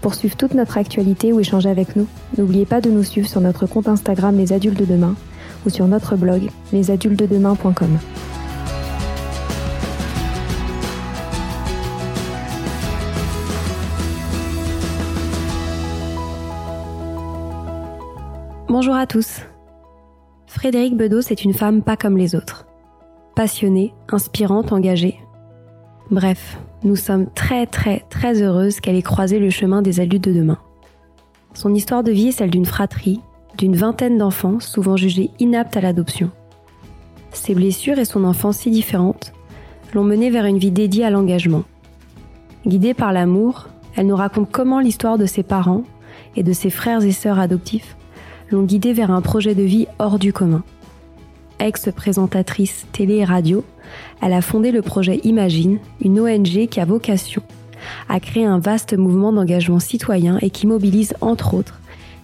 Pour suivre toute notre actualité ou échanger avec nous, n'oubliez pas de nous suivre sur notre compte Instagram Les Adultes de Demain ou sur notre blog lesadultesdedemain.com. Bonjour à tous. Frédéric Bedos est une femme pas comme les autres. Passionnée, inspirante, engagée. Bref, nous sommes très très très heureuses qu'elle ait croisé le chemin des adultes de demain. Son histoire de vie est celle d'une fratrie, d'une vingtaine d'enfants souvent jugés inaptes à l'adoption. Ses blessures et son enfance si différentes l'ont menée vers une vie dédiée à l'engagement. Guidée par l'amour, elle nous raconte comment l'histoire de ses parents et de ses frères et sœurs adoptifs l'ont guidée vers un projet de vie hors du commun. Ex-présentatrice télé et radio, elle a fondé le projet Imagine, une ONG qui a vocation à créer un vaste mouvement d'engagement citoyen et qui mobilise entre autres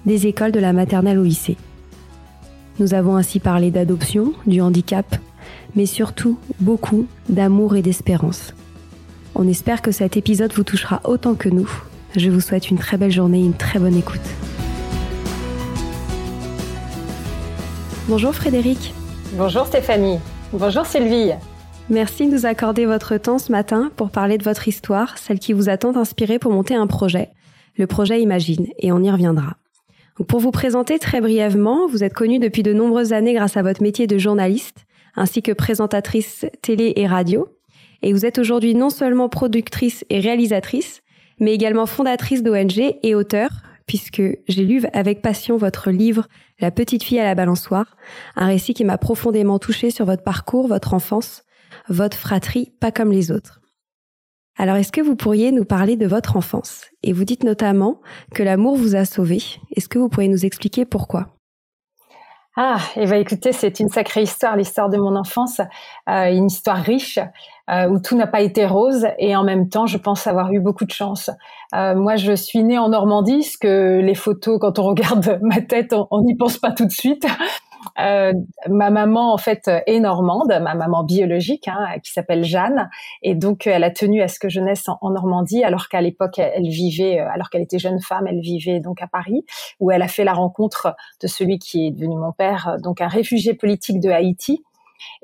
des écoles de la maternelle au lycée. Nous avons ainsi parlé d'adoption, du handicap, mais surtout beaucoup d'amour et d'espérance. On espère que cet épisode vous touchera autant que nous. Je vous souhaite une très belle journée et une très bonne écoute. Bonjour Frédéric. Bonjour Stéphanie. Bonjour Sylvie. Merci de nous accorder votre temps ce matin pour parler de votre histoire, celle qui vous a tant inspiré pour monter un projet, le projet Imagine, et on y reviendra. pour vous présenter très brièvement, vous êtes connue depuis de nombreuses années grâce à votre métier de journaliste, ainsi que présentatrice télé et radio, et vous êtes aujourd'hui non seulement productrice et réalisatrice, mais également fondatrice d'ONG et auteur, puisque j'ai lu avec passion votre livre La petite fille à la balançoire, un récit qui m'a profondément touché sur votre parcours, votre enfance, votre fratrie pas comme les autres. Alors est-ce que vous pourriez nous parler de votre enfance? Et vous dites notamment que l'amour vous a sauvé. Est-ce que vous pourriez nous expliquer pourquoi? Ah, et eh ben écoutez, c'est une sacrée histoire, l'histoire de mon enfance, euh, une histoire riche euh, où tout n'a pas été rose et en même temps, je pense avoir eu beaucoup de chance. Euh, moi, je suis née en Normandie, ce que les photos, quand on regarde ma tête, on n'y pense pas tout de suite. Euh, ma maman, en fait, est normande, ma maman biologique, hein, qui s'appelle Jeanne, et donc elle a tenu à ce que je naisse en, Normandie, alors qu'à l'époque, elle, vivait, euh, alors qu'elle était jeune femme, elle vivait donc à Paris, où elle a fait la rencontre de celui qui est devenu mon père, donc un réfugié politique de Haïti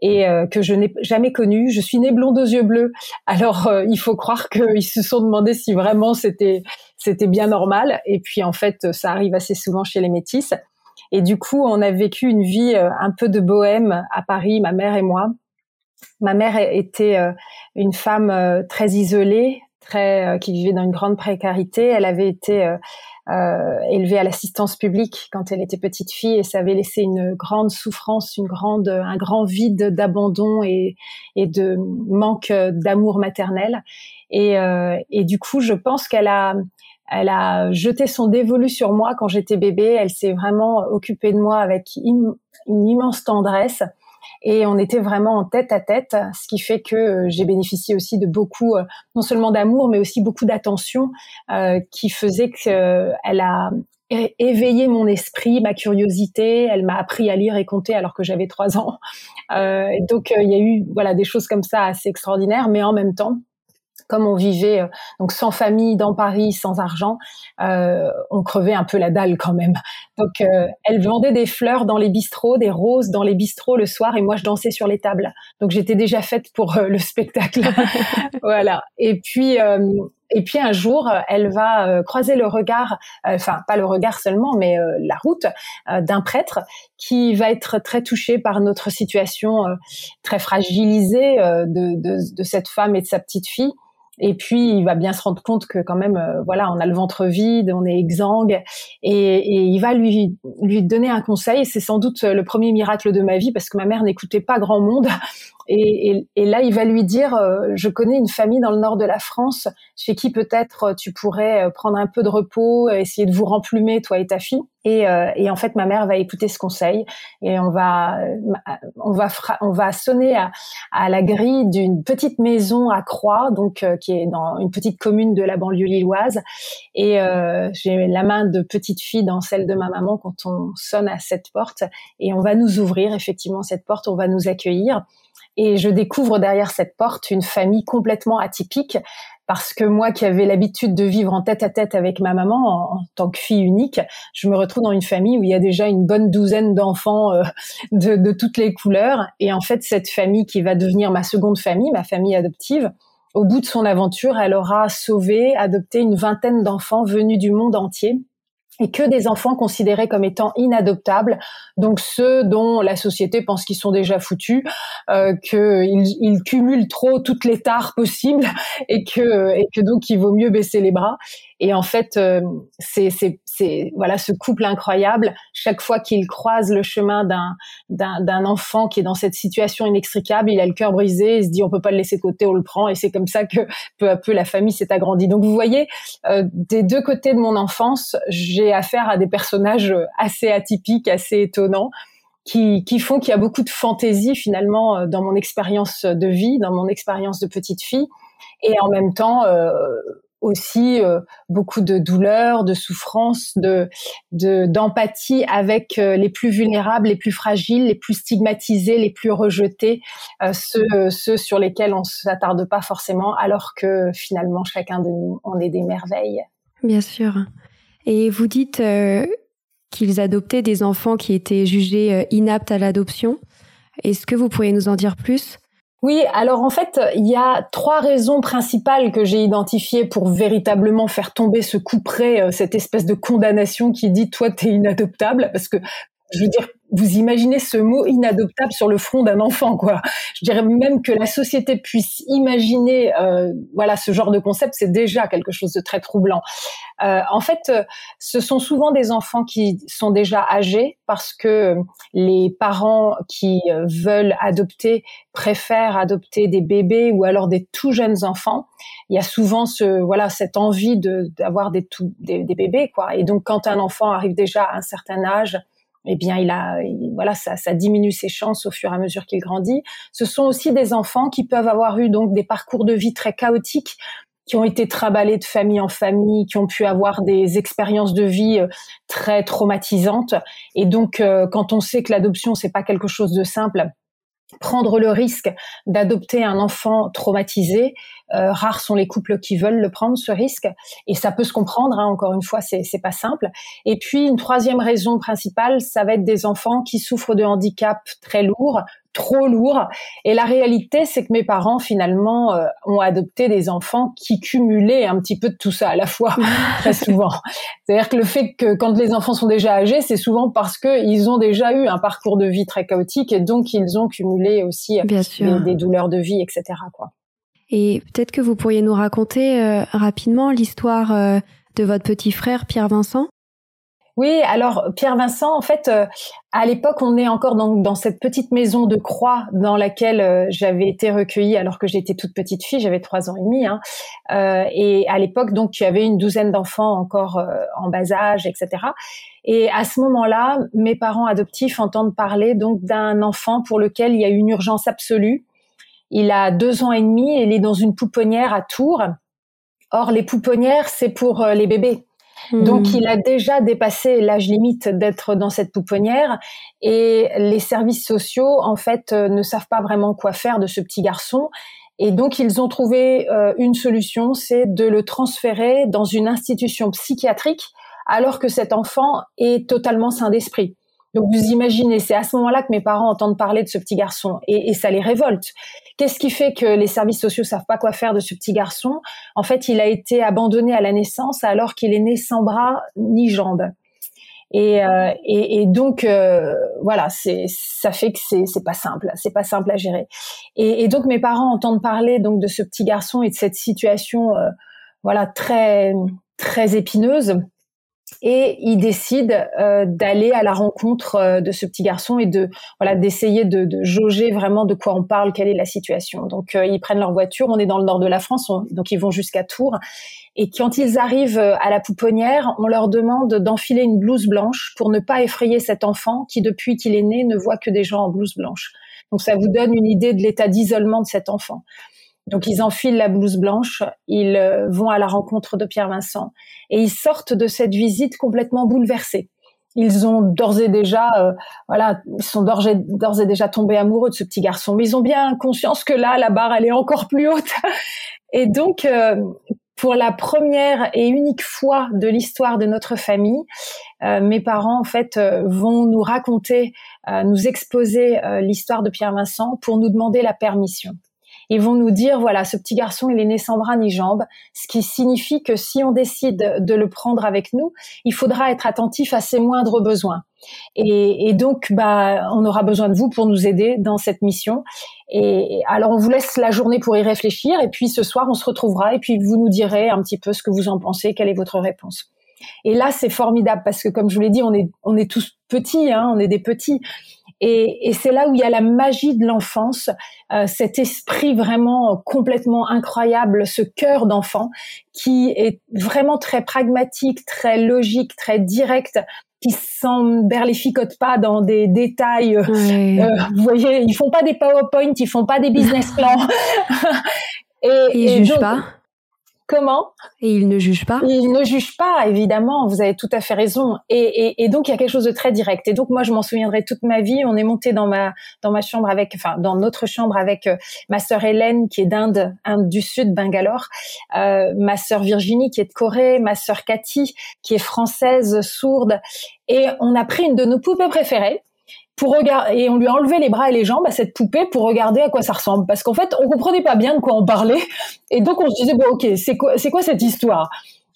et euh, que je n'ai jamais connu. Je suis née blonde aux yeux bleus. Alors il faut croire qu'ils se sont demandé si vraiment c'était c'était bien normal. Et puis en fait, ça arrive assez souvent chez les métisses. Et du coup, on a vécu une vie euh, un peu de bohème à Paris, ma mère et moi. Ma mère était euh, une femme euh, très isolée, très qui vivait dans une grande précarité. Elle avait été euh, élevée à l'assistance publique quand elle était petite fille et ça avait laissé une grande souffrance, une grande, un grand vide d'abandon et, de manque d'amour maternel. Et du coup, je pense qu'elle a, elle a jeté son dévolu sur moi quand j'étais bébé. Elle s'est vraiment occupée de moi avec une, immense tendresse. Et on était vraiment en tête à tête, ce qui fait que euh, j'ai bénéficié aussi de beaucoup, euh, non seulement d'amour, mais aussi beaucoup d'attention, euh, qui faisait qu'elle a éveillé mon esprit, ma curiosité. Elle m'a appris à lire et compter alors que j'avais trois ans. donc il y a eu voilà des choses comme ça assez extraordinaires, mais en même temps, comme on vivait euh, donc sans famille dans Paris, sans argent, euh, on crevait un peu la dalle quand même. Donc euh, elle vendait des fleurs dans les bistrots, des roses dans les bistrots le soir, et moi je dansais sur les tables. Donc j'étais déjà faite pour le spectacle. voilà. Et puis Et puis un jour, elle va croiser le regard, enfin pas le regard seulement, mais la route d'un prêtre qui va être très touché par notre situation très fragilisée de, de, de cette femme et de sa petite fille et puis, il va bien se rendre compte que quand même, euh, voilà, on a le ventre vide, on est exsangue, et, et il va lui lui donner un conseil. C'est sans doute le premier miracle de ma vie parce que ma mère n'écoutait pas grand monde. Et, et, là, il va lui dire, euh, je connais une famille dans le nord de la France chez qui peut-être tu pourrais prendre un peu de repos, essayer de vous remplumer, toi et ta fille. Et, euh, et, en fait, ma mère va écouter ce conseil et on va, on va, on va sonner à, à la grille d'une petite maison à Croix, donc euh, qui est dans une petite commune de la banlieue lilloise. Et euh, j'ai la main de petite fille dans celle de ma maman quand on sonne à cette porte et on va nous ouvrir effectivement cette porte, on va nous accueillir. Et je découvre derrière cette porte une famille complètement atypique parce que moi qui avais l'habitude de vivre en tête à tête avec ma maman en, tant que fille unique, je me retrouve dans une famille où il y a déjà une bonne douzaine d'enfants euh, de, de, toutes les couleurs. Et en fait, cette famille qui va devenir ma seconde famille, ma famille adoptive, au bout de son aventure, elle aura sauvé, adopté une vingtaine d'enfants venus du monde entier et que des enfants considérés comme étant inadoptables, donc ceux dont la société pense qu'ils sont déjà foutus, euh, qu'ils ils cumulent trop toutes les tares possibles et que, donc il vaut mieux baisser les bras. Et en fait, euh, c'est voilà ce couple incroyable. Chaque fois qu'il croise le chemin d'un d'un enfant qui est dans cette situation inextricable, il a le cœur brisé. Il se dit on peut pas le laisser de côté, on le prend. Et c'est comme ça que peu à peu la famille s'est agrandie. Donc vous voyez, euh, des deux côtés de mon enfance, j'ai affaire à des personnages assez atypiques, assez étonnants. Qui, qui font qu'il y a beaucoup de fantaisie finalement euh, dans mon expérience de vie, dans mon expérience de petite fille, et en même temps euh, aussi euh, beaucoup de douleur, de souffrance, de d'empathie avec les plus vulnérables, les plus fragiles, les plus stigmatisés, les plus rejetés, ceux ceux sur lesquels on s'attarde pas forcément, alors que finalement chacun de nous on est des merveilles. Bien sûr. Et vous dites qu'ils adoptaient des enfants qui étaient jugés inaptes à l'adoption. Est-ce que vous pourriez nous en dire plus? Oui, alors en fait, il y a trois raisons principales que j'ai identifiées pour véritablement faire tomber ce coup près, euh, cette espèce de condamnation qui dit toi t'es inadoptable, parce que je veux dire, vous imaginez ce mot inadoptable sur le front d'un enfant, quoi. Je dirais même que la société puisse imaginer, euh, voilà, ce genre de concept, c'est déjà quelque chose de très troublant. Euh, en fait, ce sont souvent des enfants qui sont déjà âgés parce que les parents qui euh, veulent adopter préfèrent adopter des bébés ou alors des tout jeunes enfants. Il y a souvent ce, voilà, cette envie de d'avoir des, des, des bébés, quoi. Et donc, quand un enfant arrive déjà à un certain âge, eh bien, il a, voilà, ça, ça diminue ses chances au fur et à mesure qu'il grandit. Ce sont aussi des enfants qui peuvent avoir eu donc des parcours de vie très chaotiques, qui ont été traballés de famille en famille, qui ont pu avoir des expériences de vie euh, très traumatisantes. Et donc, euh, quand on sait que l'adoption c'est pas quelque chose de simple, prendre le risque d'adopter un enfant traumatisé. Euh, rares sont les couples qui veulent le prendre ce risque, et ça peut se comprendre. Hein, encore une fois, c'est pas simple. Et puis une troisième raison principale, ça va être des enfants qui souffrent de handicaps très lourds, trop lourd. Et la réalité, c'est que mes parents, finalement, euh, ont adopté des enfants qui cumulaient un petit peu de tout ça à la fois, très souvent. C'est-à-dire que le fait que quand les enfants sont déjà âgés, c'est souvent parce qu'ils ont déjà eu un parcours de vie très chaotique et donc ils ont cumulé aussi des, des, douleurs de vie, etc. Quoi. Et peut-être que vous pourriez nous raconter euh, rapidement l'histoire euh, de votre petit frère Pierre Vincent oui, alors Pierre Vincent, en fait, euh, à l'époque, on est encore dans, dans, cette petite maison de croix dans laquelle euh, j'avais été recueillie alors que j'étais toute petite fille, j'avais trois ans et demi. Hein, euh, et à l'époque, donc, tu avais une douzaine d'enfants encore en bas âge, etc. Et à ce moment-là, mes parents adoptifs entendent parler donc d'un enfant pour lequel il y a une urgence absolue. Il a deux ans et demi et il est dans une pouponnière à Tours. Or, les pouponnières, c'est pour les bébés. Donc, hmm. il a déjà dépassé l'âge limite d'être dans cette pouponnière et les services sociaux, en fait, euh, ne savent pas vraiment quoi faire de ce petit garçon. Et donc, ils ont trouvé euh, une solution, c'est de le transférer dans une institution psychiatrique alors que cet enfant est totalement sain d'esprit. Donc vous imaginez, c'est à ce moment-là que mes parents entendent parler de ce petit garçon et, ça les révolte. Qu'est-ce qui fait que les services sociaux savent pas quoi faire de ce petit garçon? En fait, il a été abandonné à la naissance alors qu'il est né sans bras ni jambes. Et, euh, et, et, donc euh, voilà, c'est ça fait que c'est c'est pas simple, c'est pas simple à gérer. Et, et, donc mes parents entendent parler donc de ce petit garçon et de cette situation euh, voilà très très épineuse et ils décident euh, d'aller à la rencontre euh, de ce petit garçon et de voilà d'essayer de, de, jauger vraiment de quoi on parle, quelle est la situation. Donc euh, ils prennent leur voiture, on est dans le nord de la France, donc ils vont jusqu'à Tours. Et quand ils arrivent à la pouponnière, on leur demande d'enfiler une blouse blanche pour ne pas effrayer cet enfant qui depuis qu'il est né ne voit que des gens en blouse blanche. Donc ça vous donne une idée de l'état d'isolement de cet enfant. Donc ils enfilent la blouse blanche, ils euh, vont à la rencontre de Pierre Vincent et ils sortent de cette visite complètement bouleversés. Ils ont d'ores et déjà, euh, voilà, ils sont d'ores et, déjà tombés amoureux de ce petit garçon, mais ils ont bien conscience que là, la barre, elle est encore plus haute. Et donc, euh, pour la première et unique fois de l'histoire de notre famille, mes parents en fait vont nous raconter, nous exposer l'histoire de Pierre Vincent pour nous demander la permission. Ils vont nous dire, voilà, ce petit garçon, il est né sans bras ni jambes, ce qui signifie que si on décide de le prendre avec nous, il faudra être attentif à ses moindres besoins. Et, et, donc, bah, on aura besoin de vous pour nous aider dans cette mission. Et alors, on vous laisse la journée pour y réfléchir. Et puis, ce soir, on se retrouvera. Et puis, vous nous direz un petit peu ce que vous en pensez, quelle est votre réponse. Et là, c'est formidable parce que, comme je vous l'ai dit, on est, on est tous petits, hein, on est des petits. Et, et c'est là où il y a la magie de l'enfance, euh, cet esprit vraiment complètement incroyable, ce cœur d'enfant qui est vraiment très pragmatique, très logique, très direct, qui s'emberlificote pas dans des détails. Euh, euh, vous voyez, ils font pas des PowerPoint, ils font pas des business plans. et, et, ils jugent pas. Comment? Et il ne juge pas? Il ne juge pas, évidemment, vous avez tout à fait raison. Et, donc, il y a quelque chose de très direct. Et donc, moi, je m'en souviendrai toute ma vie. On est monté dans ma, dans ma chambre avec, enfin, dans notre chambre avec euh, ma sœur Hélène, qui est d'Inde, Inde du Sud, Bangalore, euh, ma sœur Virginie, qui est de Corée, ma sœur Cathy, qui est française, sourde. Et on a pris une de nos poupées préférées, pour regarder et on lui a enlevé les bras et les jambes à cette poupée pour regarder à quoi ça ressemble. Parce qu'en fait on comprenait pas bien de quoi on parlait. Et donc on se disait bon ok c'est quoi c'est quoi cette histoire?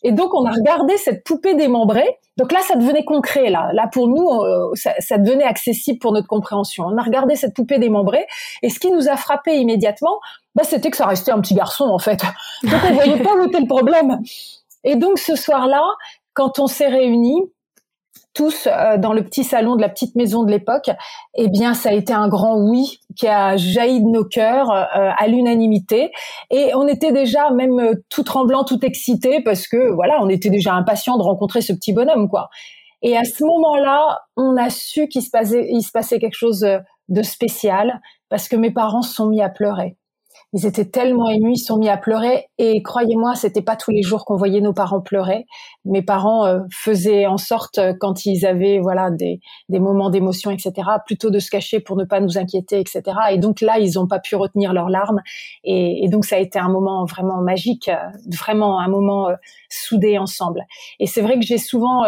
Et donc on a regardé cette poupée démembrée. Donc là ça devenait concret là. Là pour nous euh, ça, ça, devenait accessible pour notre compréhension. On a regardé cette poupée démembrée. Et ce qui nous a frappé immédiatement bah c'était que ça restait un petit garçon en fait. Donc on voyait pas où était le problème. Et donc ce soir là quand on s'est réunis tous euh, dans le petit salon de la petite maison de l'époque, eh bien, ça a été un grand oui qui a jailli de nos cœurs euh, à l'unanimité. Et on était déjà même euh, tout tremblant, tout excité parce que voilà, on était déjà impatient de rencontrer ce petit bonhomme, quoi. Et à ce moment-là, on a su qu'il se passait, il se passait quelque chose de spécial parce que mes parents se sont mis à pleurer ils étaient tellement émus, ils sont mis à pleurer. Et croyez-moi, c'était pas tous les jours qu'on voyait nos parents pleurer. Mes parents euh, faisaient en sorte, euh, quand ils avaient voilà des, des moments d'émotion, etc., plutôt de se cacher pour ne pas nous inquiéter, etc. Et donc là, ils n'ont pas pu retenir leurs larmes. Et, donc ça a été un moment vraiment magique, euh, vraiment un moment soudé ensemble. Et c'est vrai que j'ai souvent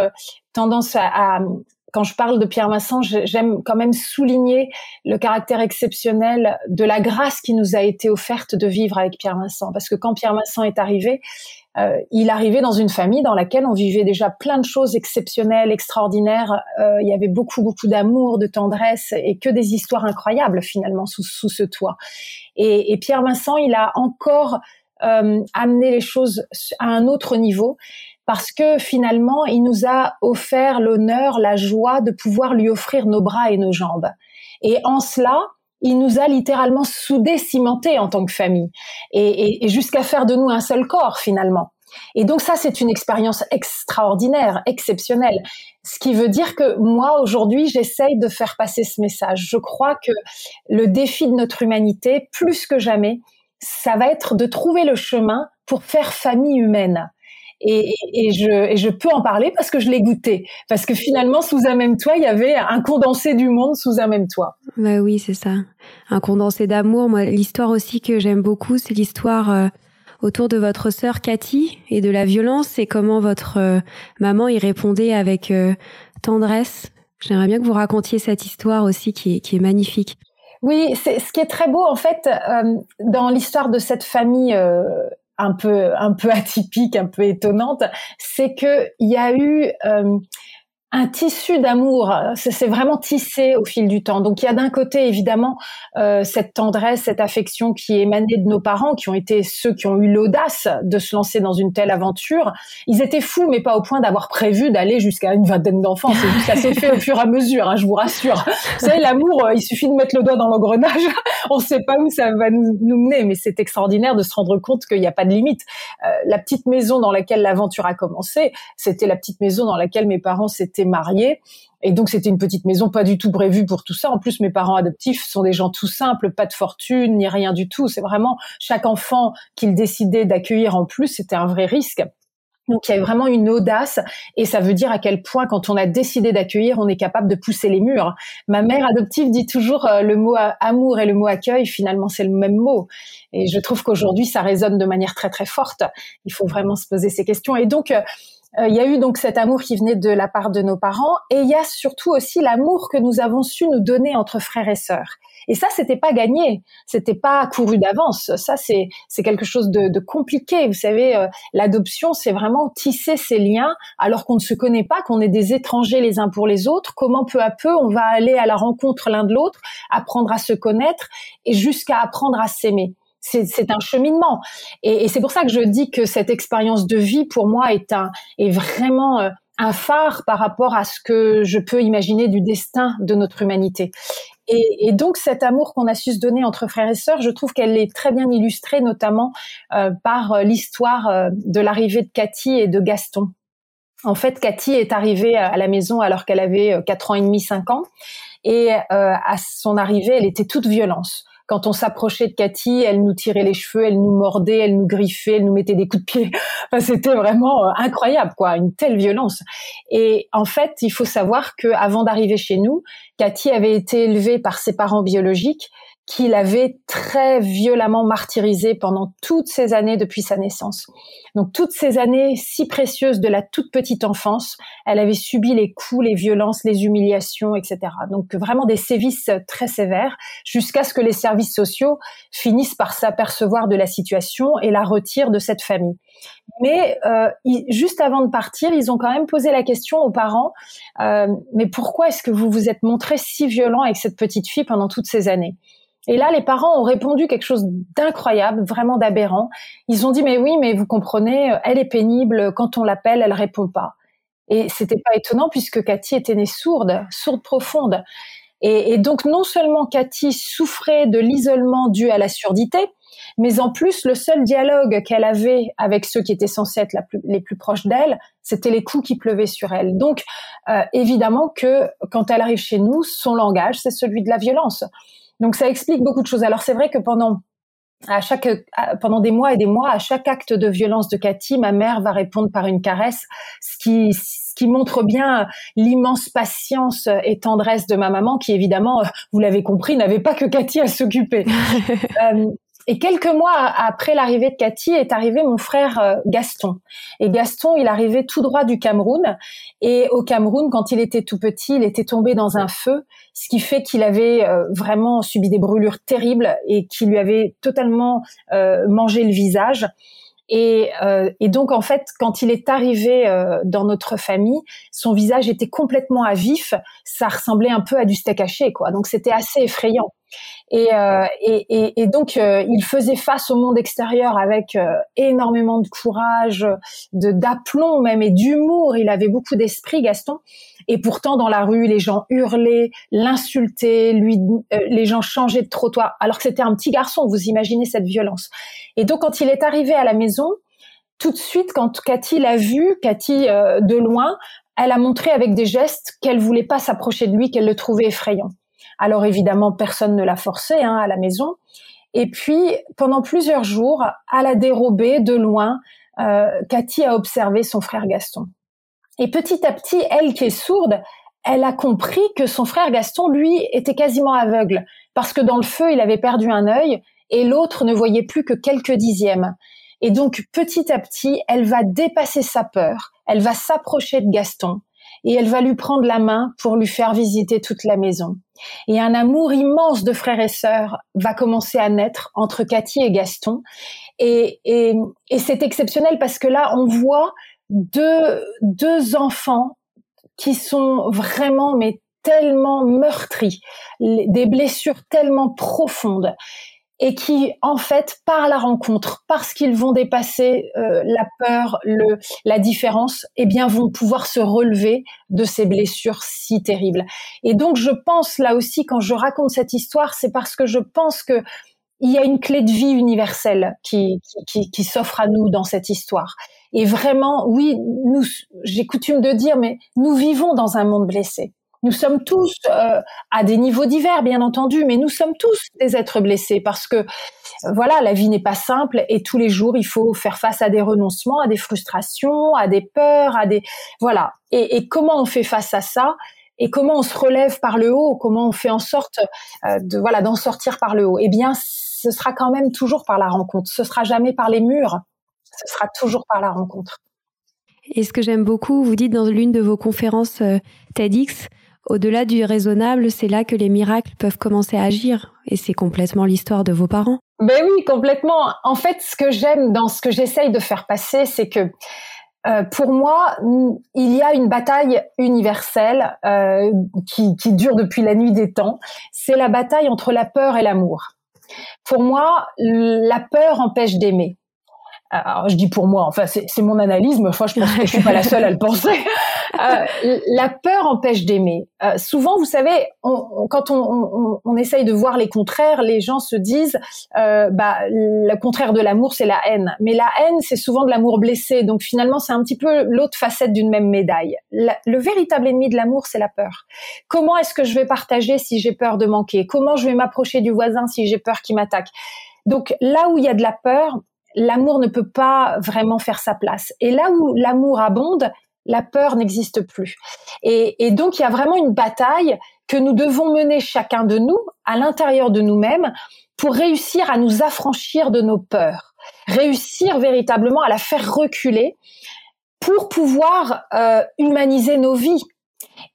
tendance à, à, quand je parle de Pierre Vincent, j'aime quand même souligner le caractère exceptionnel de la grâce qui nous a été offerte de vivre avec Pierre Vincent. Parce que quand Pierre Vincent est arrivé, euh, il arrivait dans une famille dans laquelle on vivait déjà plein de choses exceptionnelles, extraordinaires. Euh, il y avait beaucoup, beaucoup d'amour, de tendresse et que des histoires incroyables finalement sous, ce toit. Et, et Pierre Vincent, il a encore euh, amené les choses à un autre niveau parce que finalement, il nous a offert l'honneur, la joie de pouvoir lui offrir nos bras et nos jambes. Et en cela, il nous a littéralement soudés, cimentés en tant que famille, et, et, jusqu'à faire de nous un seul corps finalement. Et donc ça, c'est une expérience extraordinaire, exceptionnelle. Ce qui veut dire que moi, aujourd'hui, j'essaye de faire passer ce message. Je crois que le défi de notre humanité, plus que jamais, ça va être de trouver le chemin pour faire famille humaine. Et, et, je, et, je, peux en parler parce que je l'ai goûté. Parce que finalement, sous un même toit, il y avait un condensé du monde sous un même toit. Bah oui, c'est ça. Un condensé d'amour. Moi, l'histoire aussi que j'aime beaucoup, c'est l'histoire euh, autour de votre sœur Cathy et de la violence et comment votre euh, maman y répondait avec euh, tendresse, J'aimerais bien que vous racontiez cette histoire aussi qui est, magnifique. Oui, c'est ce qui est très beau en fait dans l'histoire de cette famille un peu un peu atypique, un peu étonnante, c'est que il y a eu euh, un tissu d'amour. C'est vraiment tissé au fil du temps. Donc il y a d'un côté évidemment euh, cette tendresse, cette affection qui émanait de nos parents, qui ont été ceux qui ont eu l'audace de se lancer dans une telle aventure. Ils étaient fous, mais pas au point d'avoir prévu d'aller jusqu'à une vingtaine d'enfants. C'est juste ça s'est fait au fur et à mesure. Hein, je vous rassure. Vous savez, l'amour, euh, il suffit de mettre le doigt dans l'engrenage. On ne sait pas où ça va nous, nous mener, mais c'est extraordinaire de se rendre compte qu'il n'y a pas de limite. Euh, la petite maison dans laquelle l'aventure a commencé, c'était la petite maison dans laquelle mes parents s'étaient mariés. Et donc c'était une petite maison pas du tout prévue pour tout ça. En plus mes parents adoptifs sont des gens tout simples, pas de fortune ni rien du tout. C'est vraiment chaque enfant qu'ils décidaient d'accueillir en plus, c'était un vrai risque. Donc il y a vraiment une audace et ça veut dire à quel point quand on a décidé d'accueillir, on est capable de pousser les murs. Ma mère adoptive dit toujours euh, le mot amour et le mot accueil, finalement c'est le même mot. Et je trouve qu'aujourd'hui ça résonne de manière très très forte. Il faut vraiment se poser ces questions. Et donc euh, il y a eu donc cet amour qui venait de la part de nos parents et il y a surtout aussi l'amour que nous avons su nous donner entre frères et sœurs. Et ça, c'était pas gagné, c'était pas couru d'avance. Ça, c'est c'est quelque chose de, de, compliqué. Vous savez, euh, l'adoption, c'est vraiment tisser ces liens alors qu'on ne se connaît pas, qu'on est des étrangers les uns pour les autres. Comment peu à peu on va aller à la rencontre l'un de l'autre, apprendre à se connaître et jusqu'à apprendre à s'aimer c'est un cheminement. Et, c'est pour ça que je dis que cette expérience de vie, pour moi, est, un, est vraiment euh, un phare par rapport à ce que je peux imaginer du destin de notre humanité. Et, donc cet amour qu'on a su se donner entre frères et sœurs, je trouve qu'elle est très bien illustrée, notamment euh, par euh, l'histoire de l'arrivée de Cathy et de Gaston. En fait, Cathy est arrivée à la maison alors qu'elle avait 4 ans et demi, 5 ans. Et à son arrivée, elle était toute violence quand on s'approchait de Cathy, elle nous tirait les cheveux, elle nous mordait, elle nous griffait, elle nous mettait des coups de pied. Enfin, c'était vraiment euh, incroyable, quoi, une telle violence. Et en fait, il faut savoir que avant d'arriver chez nous, Cathy avait été élevée par ses parents biologiques qu'il avait très violemment martyrisé pendant toutes ces années depuis sa naissance. Donc toutes ces années si précieuses de la toute petite enfance, elle avait subi les coups, les violences, les humiliations, etc. Donc vraiment des sévices très sévères jusqu'à ce que les services sociaux finissent par s'apercevoir de la situation et la retirent de cette famille. Mais euh, juste avant de partir, ils ont quand même posé la question aux parents euh, mais pourquoi est-ce que vous vous êtes montré si violent avec cette petite fille pendant toutes ces années? Et là, les parents ont répondu quelque chose d'incroyable, vraiment d'aberrant. Ils ont dit mais oui, mais vous comprenez, euh, elle est pénible. Quand on l'appelle, elle répond pas. Et c'était pas étonnant puisque Cathy était née sourde, sourde profonde. Et, donc non seulement Cathy souffrait de l'isolement dû à la surdité, mais en plus le seul dialogue qu'elle avait avec ceux qui étaient censés être les plus proches d'elle, c'était les coups qui pleuvaient sur elle. Donc euh, évidemment que quand elle arrive chez nous, son langage c'est celui de la violence. Donc ça explique beaucoup de choses. Alors c'est vrai que pendant à chaque pendant des mois et des mois, à chaque acte de violence de Cathy, ma mère va répondre par une caresse, ce qui ce qui montre bien l'immense patience et tendresse de ma maman, qui évidemment, vous l'avez compris, n'avait pas que Cathy à s'occuper. euh, et quelques mois après l'arrivée de Cathy est arrivé mon frère euh, Gaston. Et Gaston, il arrivait tout droit du Cameroun. Et au Cameroun, quand il était tout petit, il était tombé dans un feu, ce qui fait qu'il avait euh, vraiment subi des brûlures terribles et qui lui avait totalement euh, mangé le visage. Et, euh, et, donc en fait, quand il est arrivé dans notre famille, son visage était complètement à vif. Ça ressemblait un peu à du steak haché, quoi. Donc c'était assez effrayant. Et, euh, et, donc il faisait face au monde extérieur avec énormément de courage, de d'aplomb même et d'humour. Il avait beaucoup d'esprit, Gaston. Et pourtant, dans la rue, les gens hurlaient, l'insultaient, lui, euh, les gens changeaient de trottoir, alors que c'était un petit garçon. Vous imaginez cette violence. Et donc, quand il est arrivé à la maison, tout de suite, quand Cathy l'a vu, Cathy euh, de loin, elle a montré avec des gestes qu'elle voulait pas s'approcher de lui, qu'elle le trouvait effrayant. Alors évidemment, personne ne l'a forcé hein, à la maison. Et puis, pendant plusieurs jours, à la dérobée, de loin, euh, Cathy a observé son frère Gaston. Et petit à petit, elle qui est sourde, elle a compris que son frère Gaston, lui, était quasiment aveugle, parce que dans le feu, il avait perdu un œil et l'autre ne voyait plus que quelques dixièmes. Et donc, petit à petit, elle va dépasser sa peur, elle va s'approcher de Gaston, et elle va lui prendre la main pour lui faire visiter toute la maison. Et un amour immense de frères et sœurs va commencer à naître entre Cathy et Gaston. Et, et, et c'est exceptionnel parce que là, on voit deux, deux enfants qui sont vraiment mais tellement meurtris, des blessures tellement profondes et qui en fait par la rencontre parce qu'ils vont dépasser euh, la peur le la différence eh bien vont pouvoir se relever de ces blessures si terribles et donc je pense là aussi quand je raconte cette histoire c'est parce que je pense que il y a une clé de vie universelle qui, qui, qui s'offre à nous dans cette histoire. Et vraiment, oui, nous, j'ai coutume de dire, mais nous vivons dans un monde blessé. Nous sommes tous euh, à des niveaux divers, bien entendu, mais nous sommes tous des êtres blessés parce que voilà, la vie n'est pas simple et tous les jours il faut faire face à des renoncements, à des frustrations, à des peurs, à des voilà. Et, comment on fait face à ça et comment on se relève par le haut? Comment on fait en sorte euh, de voilà d'en sortir par le haut? Eh bien, ce sera quand même toujours par la rencontre. Ce sera jamais par les murs. Ce sera toujours par la rencontre. Et ce que j'aime beaucoup, vous dites dans l'une de vos conférences euh, TEDx, au-delà du raisonnable, c'est là que les miracles peuvent commencer à agir. Et c'est complètement l'histoire de vos parents. Ben oui, complètement. En fait, ce que j'aime dans ce que j'essaye de faire passer, c'est que euh, pour moi, il y a une bataille universelle euh, qui, qui dure depuis la nuit des temps. C'est la bataille entre la peur et l'amour. Pour moi, la peur empêche d'aimer alors je dis pour moi, enfin c'est mon analyse, mais enfin je pense que je suis pas la seule à le penser. Euh, la peur empêche d'aimer. Euh, souvent, vous savez, on, quand on, on, on, essaye de voir les contraires, les gens se disent, euh, bah le contraire de l'amour c'est la haine. Mais la haine c'est souvent de l'amour blessé, donc finalement c'est un petit peu l'autre facette d'une même médaille. le véritable ennemi de l'amour c'est la peur. Comment est-ce que je vais partager si j'ai peur de manquer? Comment je vais m'approcher du voisin si j'ai peur qu'il m'attaque? Donc là où il y a de la peur, l'amour ne peut pas vraiment faire sa place. Et là où l'amour abonde, la peur n'existe plus. Et, donc il y a vraiment une bataille que nous devons mener chacun de nous à l'intérieur de nous-mêmes pour réussir à nous affranchir de nos peurs, réussir véritablement à la faire reculer pour pouvoir euh, humaniser nos vies,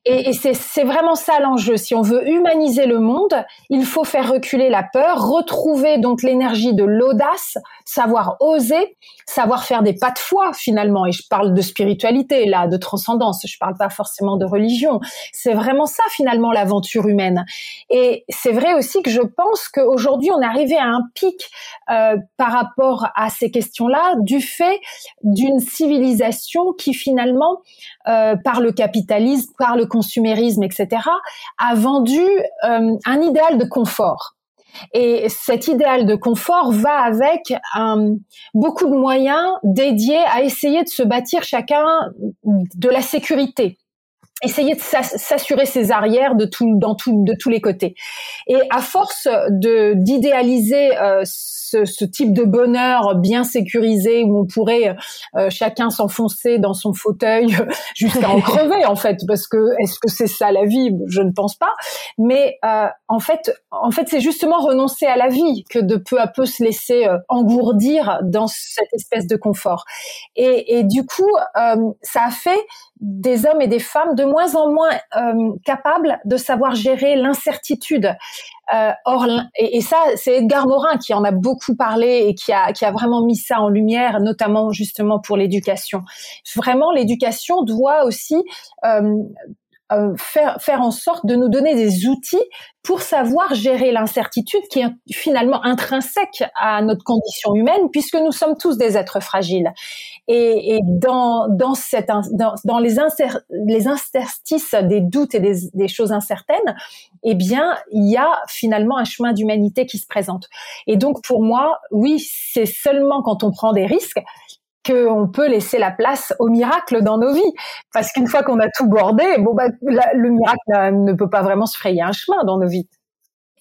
et, c'est vraiment ça l'enjeu. Si on veut humaniser le monde, il faut faire reculer la peur, retrouver donc l'énergie de l'audace, savoir oser, savoir faire des pas de foi finalement. Et je parle de spiritualité là, de transcendance. Je parle pas forcément de religion. C'est vraiment ça finalement l'aventure humaine. Et c'est vrai aussi que je pense qu'aujourd'hui on est arrivé à un pic euh, par rapport à ces questions-là du fait d'une civilisation qui finalement, euh, par le capitalisme, par le consumérisme, etc., a vendu euh, un idéal de confort. Et cet idéal de confort va avec un, beaucoup de moyens dédiés à essayer de se bâtir chacun de la sécurité essayer de s'assurer ses arrières de tout, dans tout, de tous les côtés. Et à force de d'idéaliser euh, ce, ce, type de bonheur bien sécurisé où on pourrait euh, chacun s'enfoncer dans son fauteuil jusqu'à en crever en fait, parce que est-ce que c'est ça la vie? Je ne pense pas. Mais euh, en fait, en fait, c'est justement renoncer à la vie que de peu à peu se laisser euh, engourdir dans cette espèce de confort. Et, et du coup, ça a fait des hommes et des femmes de moins en moins euh, capables de savoir gérer l'incertitude. Euh, or, et, ça, c'est Edgar Morin qui en a beaucoup parlé et qui a, qui a vraiment mis ça en lumière, notamment justement pour l'éducation. Vraiment, l'éducation doit aussi euh, euh, faire, faire en sorte de nous donner des outils pour savoir gérer l'incertitude qui est finalement intrinsèque à notre condition humaine puisque nous sommes tous des êtres fragiles. Et, et dans, dans, cette, dans, dans les, les interstices des doutes et des, des choses incertaines, eh bien, il y a finalement un chemin d'humanité qui se présente. Et donc, pour moi, oui, c'est seulement quand on prend des risques qu'on peut laisser la place au miracle dans nos vies. Parce qu'une fois qu'on a tout bordé, bon bah, le miracle ne peut pas vraiment se frayer un chemin dans nos vies.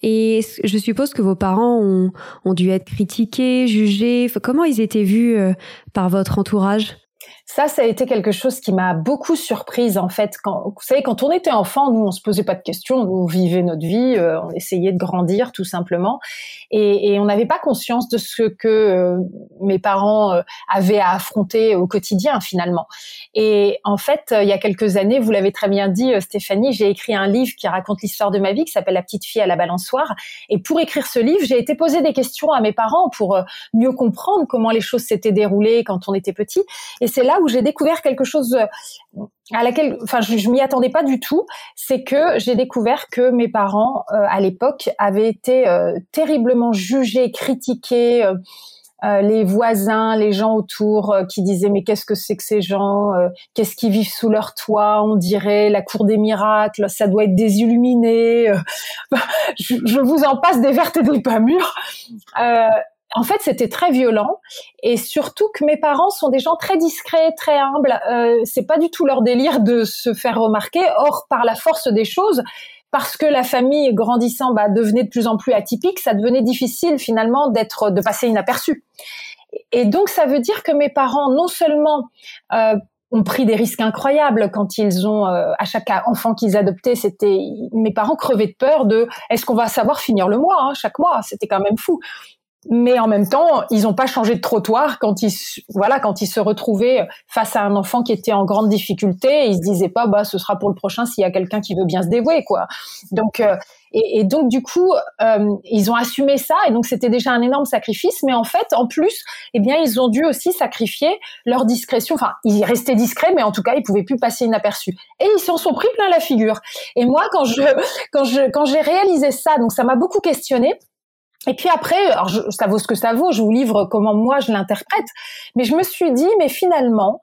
Et je suppose que vos parents ont, dû être critiqués, jugés. Comment ils étaient vus euh, par votre entourage? Ça, ça a été quelque chose qui m'a beaucoup surprise en fait. Quand, vous savez, quand on était enfant, nous, on se posait pas de questions, nous vivions notre vie, euh, on essayait de grandir tout simplement, et, et on n'avait pas conscience de ce que euh, mes parents euh, avaient à affronter au quotidien finalement. Et en fait, il y a quelques années, vous l'avez très bien dit, Stéphanie, j'ai écrit un livre qui raconte l'histoire de ma vie, qui s'appelle La petite fille à la balançoire. Et pour écrire ce livre, j'ai été poser des questions à mes parents pour mieux comprendre comment les choses s'étaient déroulées quand on était petit. Et c'est là où j'ai découvert quelque chose euh, à laquelle, enfin, je, je m'y attendais pas du tout. C'est que j'ai découvert que mes parents, euh, à l'époque, avaient été euh, terriblement jugés, critiqués. les voisins, les gens autour qui disaient mais qu'est-ce que c'est que ces gens Qu'est-ce qu'ils vivent sous leur toit On dirait la cour des miracles, ça doit être je, je, vous en passe des vertes et des pas mûres en fait, c'était très violent et surtout que mes parents sont des gens très discrets, très humbles. Euh, c'est pas du tout leur délire de se faire remarquer. Or, par la force des choses, parce que la famille grandissant bah, devenait de plus en plus atypique, ça devenait difficile finalement d'être, de passer inaperçu. Et donc, ça veut dire que mes parents, non seulement euh, ont pris des risques incroyables quand ils ont euh, à chaque enfant qu'ils adoptaient c'était mes parents crevaient de peur de est-ce qu'on va savoir finir le mois hein, chaque mois c'était quand même fou mais en même temps, ils n'ont pas changé de trottoir quand ils, voilà, quand ils se retrouvaient face à un enfant qui était en grande difficulté. Ils se disaient pas, bah, ce sera pour le prochain s'il y a quelqu'un qui veut bien se dévouer, quoi. Donc, euh, et, donc du coup, euh, ils ont assumé ça, et donc c'était déjà un énorme sacrifice. Mais en fait, en plus, eh bien, ils ont dû aussi sacrifier leur discrétion. Enfin, ils restaient discrets, mais en tout cas, ils pouvaient plus passer inaperçus. Et ils s'en sont pris plein la figure. Et moi, quand je, quand je, quand j'ai réalisé ça, donc ça m'a beaucoup questionné. Et puis après, alors ça vaut ce que ça vaut, je vous livre comment moi je l'interprète, mais je me suis dit, mais finalement,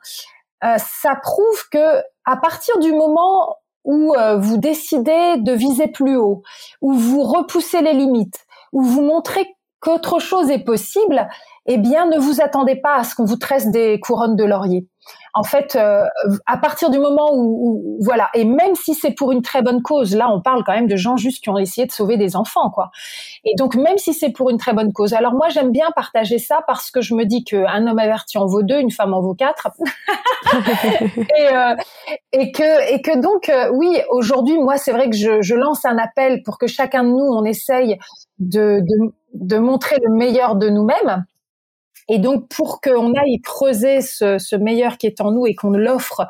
euh, ça prouve que à partir du moment où euh, vous décidez de viser plus haut, où vous repoussez les limites, où vous montrez qu'autre chose est possible, eh bien, ne vous attendez pas à ce qu'on vous tresse des couronnes de laurier en fait, euh, à partir du moment où, voilà, et même si c'est pour une très bonne cause, là, on parle quand même de gens juste qui ont essayé de sauver des enfants, quoi. Et donc, même si c'est pour une très bonne cause, alors moi, j'aime bien partager ça parce que je me dis qu'un homme averti en vaut deux, une femme en vaut quatre, et, euh, et que et que donc, euh, oui, aujourd'hui, moi, c'est vrai que je, lance un appel pour que chacun de nous, on essaye de, de montrer le meilleur de nous-mêmes et donc, pour qu'on aille creuser ce, meilleur qui est en nous et qu'on l'offre,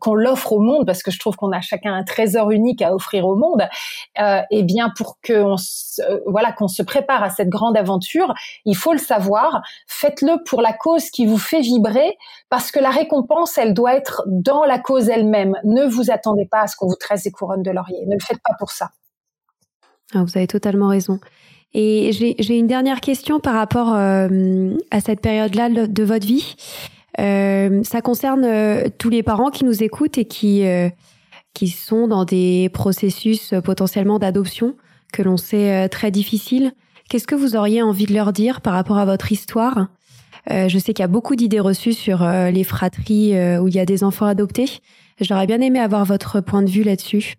qu'on l'offre au monde, parce que je trouve qu'on a chacun un trésor unique à offrir au monde, euh, et eh bien pour qu'on se, voilà qu'on se prépare à cette grande aventure, il faut le savoir. Faites-le pour la cause qui vous fait vibrer, parce que la récompense, elle doit être dans la cause elle-même. Ne vous attendez pas à ce qu'on vous tresse des couronnes de laurier. Ne le faites pas pour ça. Ah, vous avez totalement raison. Et j'ai une dernière question par rapport euh, à cette période-là de votre vie. Euh, ça concerne euh, tous les parents qui nous écoutent et qui qui sont dans des processus potentiellement d'adoption que l'on sait très difficiles. Qu'est-ce que vous auriez envie de leur dire par rapport à votre histoire? Je sais qu'il y a beaucoup d'idées reçues sur les fratries où il y a des enfants adoptés. J'aurais bien aimé avoir votre point de vue là-dessus.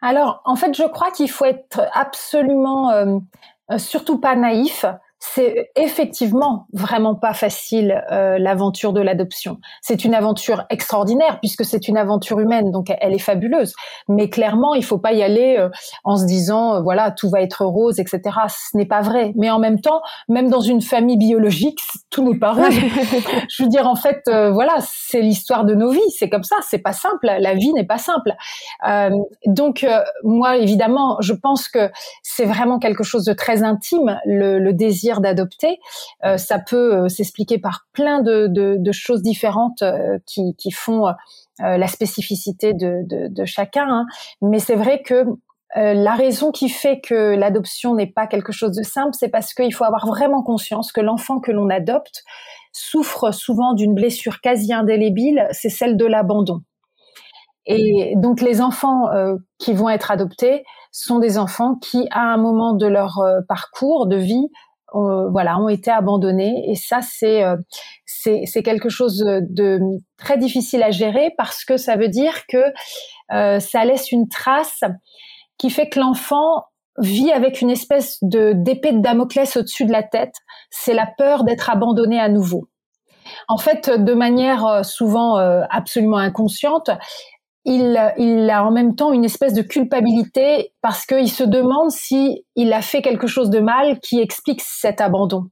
Alors, en fait, je crois qu'il faut être absolument, euh, euh, surtout pas naïf c'est effectivement vraiment pas facile euh, l'aventure de l'adoption. C'est une aventure extraordinaire puisque c'est une aventure humaine, donc elle est fabuleuse. Mais clairement, il faut pas y aller euh, en se disant euh, voilà tout va être rose, etc. Ce n'est pas vrai. Mais en même temps, même dans une famille biologique, tout n'est pas rose. Je veux dire en fait, voilà, c'est l'histoire de nos vies. C'est comme ça. C'est pas simple. La vie n'est pas simple. donc moi, évidemment, je pense que c'est vraiment quelque chose de très intime, le, le désir d'adopter. Euh, ça peut euh, s'expliquer par plein de, choses différentes euh, qui, font la spécificité de, chacun. Hein. Mais c'est vrai que la raison qui fait que l'adoption n'est pas quelque chose de simple, c'est parce qu'il faut avoir vraiment conscience que l'enfant que l'on adopte souffre souvent d'une blessure quasi indélébile, c'est celle de l'abandon. Et donc les enfants qui vont être adoptés sont des enfants qui, à un moment de leur parcours de vie, euh, voilà, ont été abandonnés. Et ça, c'est euh, c'est quelque chose de très difficile à gérer parce que ça veut dire que euh, ça laisse une trace qui fait que l'enfant vit avec une espèce de d'épée de Damoclès au-dessus de la tête. C'est la peur d'être abandonné à nouveau. En fait, de manière souvent absolument inconsciente, il, a en même temps une espèce de culpabilité parce qu'il se demande si il a fait quelque chose de mal qui explique cet abandon.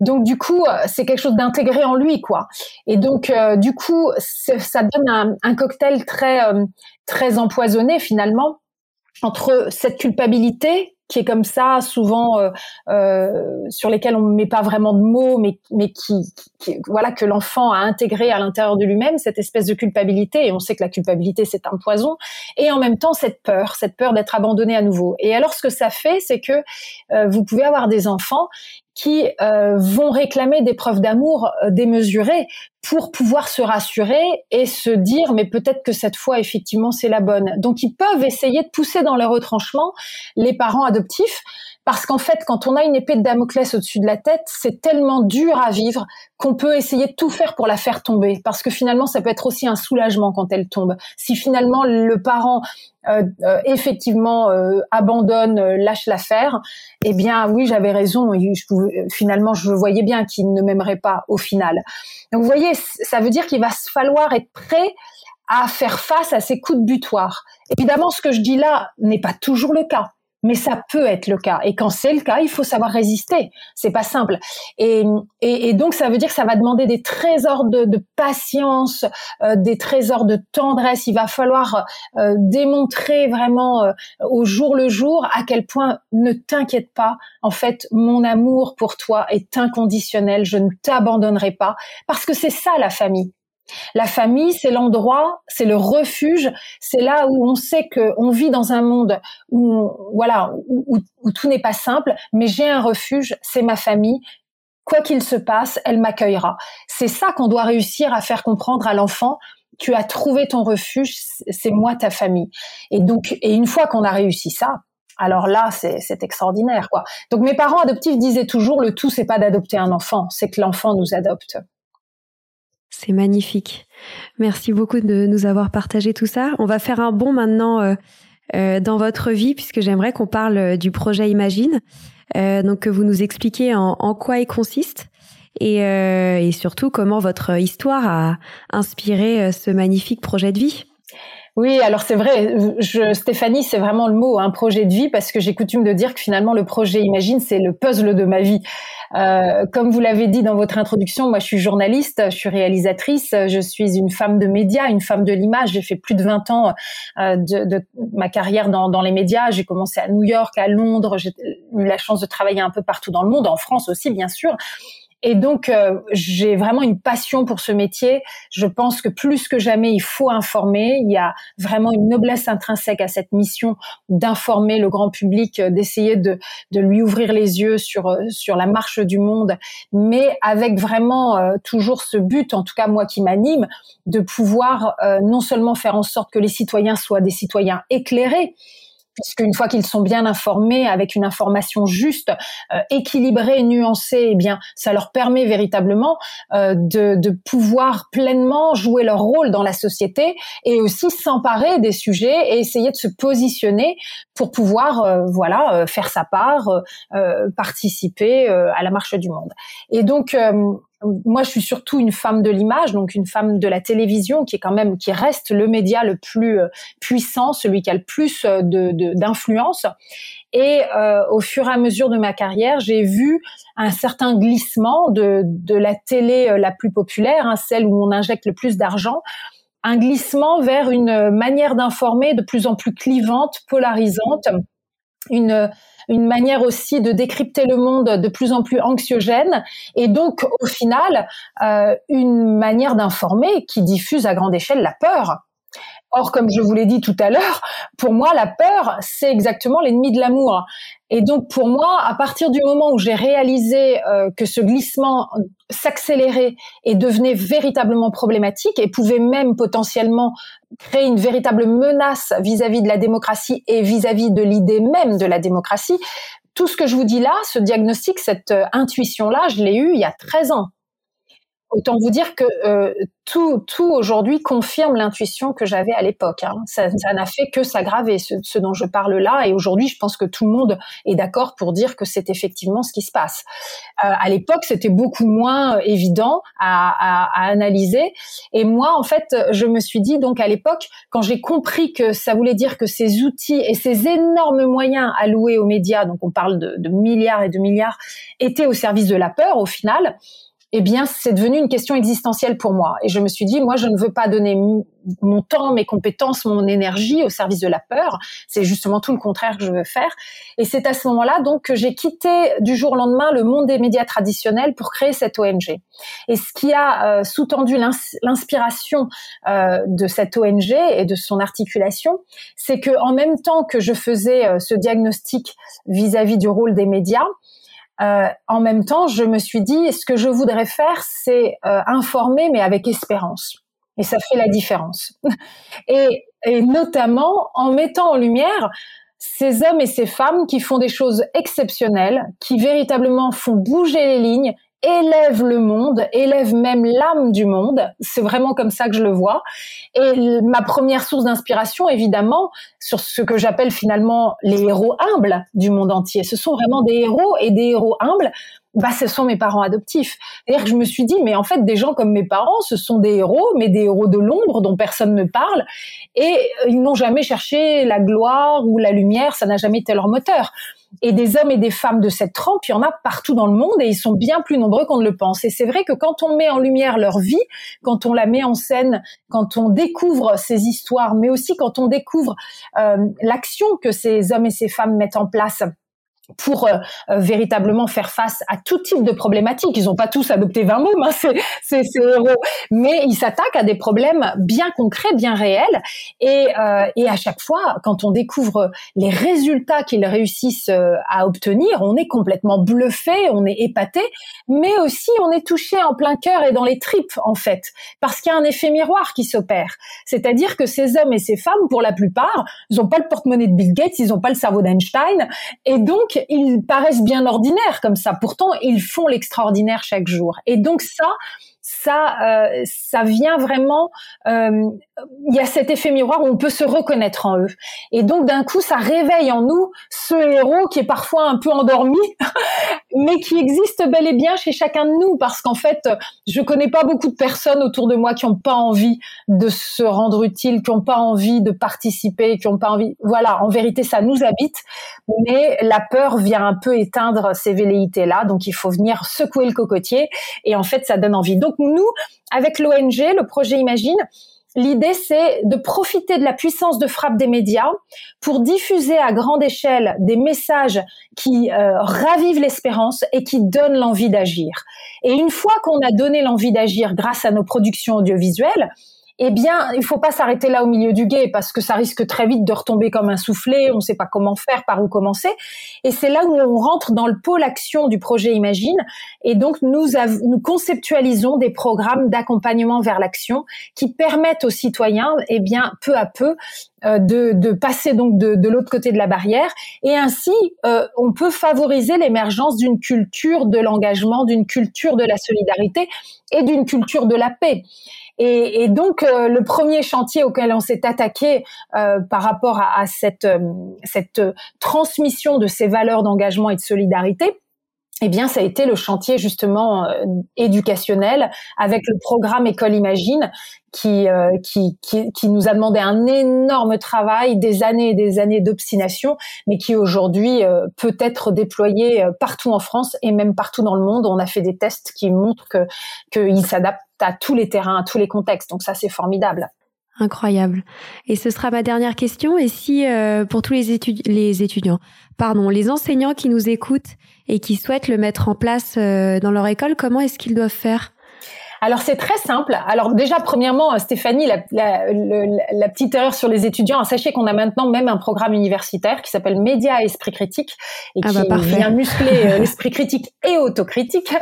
Donc du coup, c'est quelque chose d'intégré en lui, quoi. Et donc du coup, ça donne un, cocktail très très empoisonné finalement entre cette culpabilité qui est comme ça, souvent euh, euh, sur lesquels on ne met pas vraiment de mots, mais mais qui, voilà que l'enfant a intégré à l'intérieur de lui-même cette espèce de culpabilité. Et on sait que la culpabilité c'est un poison. Et en même temps cette peur, cette peur d'être abandonné à nouveau. Et alors ce que ça fait, c'est que euh, vous pouvez avoir des enfants qui euh, vont réclamer des preuves d'amour euh, démesurées pour pouvoir se rassurer et se dire mais peut-être que cette fois effectivement c'est la bonne. Donc ils peuvent essayer de pousser dans leur retranchement les parents adoptifs parce qu'en fait, quand on a une épée de Damoclès au-dessus de la tête, c'est tellement dur à vivre qu'on peut essayer de tout faire pour la faire tomber. Parce que finalement, ça peut être aussi un soulagement quand elle tombe. Si finalement le parent euh, euh, effectivement euh, abandonne, lâche l'affaire, eh bien oui, j'avais raison. Pouvais, finalement, je voyais bien qu'il ne m'aimerait pas au final. Donc vous voyez, ça veut dire qu'il va falloir être prêt à faire face à ces coups de butoir. Évidemment, ce que je dis là n'est pas toujours le cas mais ça peut être le cas. Et quand c'est le cas, il faut savoir résister. C'est pas simple. Et, et, donc ça veut dire que ça va demander des trésors de, de patience, euh, des trésors de tendresse. Il va falloir euh, démontrer vraiment euh, au jour le jour à quel point ne t'inquiète pas. En fait, mon amour pour toi est inconditionnel. Je ne t'abandonnerai pas parce que c'est ça la famille. La famille, c'est l'endroit, c'est le refuge, c'est là où on sait que on vit dans un monde où voilà où, tout n'est pas simple, mais j'ai un refuge, c'est ma famille. Quoi qu'il se passe, elle m'accueillera. C'est ça qu'on doit réussir à faire comprendre à l'enfant. Tu as trouvé ton refuge, c'est moi ta famille. Et donc, et une fois qu'on a réussi ça, alors là, c'est extraordinaire, quoi. Donc mes parents adoptifs disaient toujours le tout, c'est pas d'adopter un enfant, c'est que l'enfant nous adopte. C'est magnifique. Merci beaucoup de nous avoir partagé tout ça. On va faire un bond maintenant euh, euh, dans votre vie puisque j'aimerais qu'on parle euh, du projet Imagine. donc que vous nous expliquiez en, quoi il consiste et, et, surtout comment votre histoire a inspiré ce magnifique projet de vie. Oui, alors c'est vrai, Stéphanie, c'est vraiment le mot, un projet de vie, parce que j'ai coutume de dire que finalement le projet Imagine, c'est le puzzle de ma vie. Euh, comme vous l'avez dit dans votre introduction, moi je suis journaliste, je suis réalisatrice, je suis une femme de médias, une femme de l'image. J'ai fait plus de 20 ans euh, de, de, ma carrière dans, dans les médias. J'ai commencé à New York, à Londres. J'ai eu la chance de travailler un peu partout dans le monde, en France aussi bien sûr. Et donc, euh, j'ai vraiment une passion pour ce métier. Je pense que plus que jamais, il faut informer. Il y a vraiment une noblesse intrinsèque à cette mission d'informer le grand public, euh, d'essayer de, de lui ouvrir les yeux sur, euh, sur la marche du monde, mais avec vraiment toujours ce but, en tout cas moi qui m'anime, de pouvoir non seulement faire en sorte que les citoyens soient des citoyens éclairés, puisqu'une fois qu'ils sont bien informés, avec une information juste, euh, équilibrée, nuancée, eh bien, ça leur permet véritablement euh, de, de, pouvoir pleinement jouer leur rôle dans la société et aussi s'emparer des sujets et essayer de se positionner pour pouvoir, euh, voilà, faire sa part, participer à la marche du monde. Et donc, moi, je suis surtout une femme de l'image, donc une femme de la télévision, qui est quand même, qui reste le média le plus euh, puissant, celui qui a le plus euh, de d'influence. Et euh, au fur et à mesure de ma carrière, j'ai vu un certain glissement de, de la télé la plus populaire, hein, celle où on injecte le plus d'argent, un glissement vers une manière d'informer de plus en plus clivante, polarisante, une une manière aussi de décrypter le monde de plus en plus anxiogène, et donc au final euh, une manière d'informer qui diffuse à grande échelle la peur. Or, comme je vous l'ai dit tout à l'heure, pour moi, la peur, c'est exactement l'ennemi de l'amour. Et donc, pour moi, à partir du moment où j'ai réalisé euh, que ce glissement s'accélérait et devenait véritablement problématique et pouvait même potentiellement créer une véritable menace vis-à-vis de la démocratie et vis-à-vis de l'idée même de la démocratie, tout ce que je vous dis là, ce diagnostic, cette euh, intuition-là, je l'ai eu il y a 13 ans. Autant vous dire que euh, tout, tout aujourd'hui confirme l'intuition que j'avais à l'époque. Hein. Ça, n'a fait que s'aggraver, ce, ce, dont je parle là. Et aujourd'hui, je pense que tout le monde est d'accord pour dire que c'est effectivement ce qui se passe. Euh, à l'époque, c'était beaucoup moins évident à, à, à, analyser. Et moi, en fait, je me suis dit, donc à l'époque, quand j'ai compris que ça voulait dire que ces outils et ces énormes moyens alloués aux médias, donc on parle de, de milliards et de milliards, étaient au service de la peur, au final, eh bien, c'est devenu une question existentielle pour moi. Et je me suis dit, moi, je ne veux pas donner mon temps, mes compétences, mon énergie au service de la peur. C'est justement tout le contraire que je veux faire. Et c'est à ce moment-là, donc, que j'ai quitté du jour au lendemain le monde des médias traditionnels pour créer cette ONG. Et ce qui a euh, sous-tendu l'inspiration euh, de cette ONG et de son articulation, c'est que en même temps que je faisais euh, ce diagnostic vis à -vis du rôle des médias, euh, en même temps, je me suis dit, ce que je voudrais faire, c'est euh, informer, mais avec espérance. Et ça fait la différence. et, et notamment en mettant en lumière ces hommes et ces femmes qui font des choses exceptionnelles, qui véritablement font bouger les lignes élève le monde, élève même l'âme du monde. C'est vraiment comme ça que je le vois. Et ma première source d'inspiration, évidemment, sur ce que j'appelle finalement les héros humbles du monde entier. Ce sont vraiment des héros et des héros humbles. Bah, ce sont mes parents adoptifs. Que je me suis dit, mais en fait, des gens comme mes parents, ce sont des héros, mais des héros de l'ombre dont personne ne parle. Et ils n'ont jamais cherché la gloire ou la lumière. Ça n'a jamais été leur moteur. Et des hommes et des femmes de cette trempe, il y en a partout dans le monde et ils sont bien plus nombreux qu'on ne le pense. Et c'est vrai que quand on met en lumière leur vie, quand on la met en scène, quand on découvre ces histoires, mais aussi quand on découvre euh, l'action que ces hommes et ces femmes mettent en place, pour euh, euh, véritablement faire face à tout type de problématiques. Ils n'ont pas tous adopté 20 mômes, hein, ces, héros, mais ils s'attaquent à des problèmes bien concrets, bien réels. Et, euh, et à chaque fois, quand on découvre les résultats qu'ils réussissent à obtenir, on est complètement bluffé, on est épaté, mais aussi on est touché en plein cœur et dans les tripes, en fait, parce qu'il y a un effet miroir qui s'opère. C'est-à-dire que ces hommes et ces femmes, pour la plupart, ils n'ont pas le porte-monnaie de Bill Gates, ils n'ont pas le cerveau d'Einstein, et donc ils paraissent bien ordinaires comme ça. Pourtant, ils font l'extraordinaire chaque jour. Et donc ça, ça, euh, ça vient vraiment. Euh, il y a cet effet miroir où on peut se reconnaître en eux. Et donc d'un coup, ça réveille en nous ce héros qui est parfois un peu endormi, mais qui existe bel et bien chez chacun de nous. Parce qu'en fait, je connais pas beaucoup de personnes autour de moi qui ont pas envie de se rendre utile, qui ont pas envie de participer, qui ont pas envie. Voilà, en vérité, ça nous habite, mais la peur vient un peu éteindre ces velléités-là. Donc il faut venir secouer le cocotier, et en fait, ça donne envie. Donc nous, avec l'ONG, le projet Imagine, L'idée, c'est de profiter de la puissance de frappe des médias pour diffuser à grande échelle des messages qui euh, ravivent l'espérance et qui donnent l'envie d'agir. Et une fois qu'on a donné l'envie d'agir grâce à nos productions audiovisuelles, eh bien, il faut pas s'arrêter là au milieu du guet parce que ça risque très vite de retomber comme un soufflet. On ne sait pas comment faire, par où commencer. Et c'est là où on rentre dans le pôle action du projet Imagine. Et donc, nous, nous conceptualisons des programmes d'accompagnement vers l'action qui permettent aux citoyens, eh bien, peu à peu, de, de, passer donc de, de l'autre côté de la barrière et ainsi euh, on peut favoriser l'émergence d'une culture de l'engagement, d'une culture de la solidarité et d'une culture de la paix. Et, et donc euh, le premier chantier auquel on s'est attaqué euh, par rapport à, à cette, euh, cette transmission de ces valeurs d'engagement et de solidarité, eh bien, ça a été le chantier justement éducationnel avec le programme École Imagine qui, qui, qui, qui, nous a demandé un énorme travail, des années et des années d'obstination, mais qui aujourd'hui peut être déployé partout en France et même partout dans le monde. On a fait des tests qui montrent que qu'il s'adapte à tous les terrains, à tous les contextes. Donc ça, c'est formidable. Incroyable. Et ce sera ma dernière question. Et si euh, pour tous les étudiants, pardon, les enseignants qui nous écoutent et qui souhaitent le mettre en place euh, dans leur école, comment est-ce qu'ils doivent faire? Alors c'est très simple. Alors déjà premièrement, euh, Stéphanie, la, la, la, petite erreur sur les étudiants. Sachez qu'on a maintenant même un programme universitaire qui s'appelle Média et Esprit Critique et ah qui bah vient muscler euh, l'esprit critique et autocritique.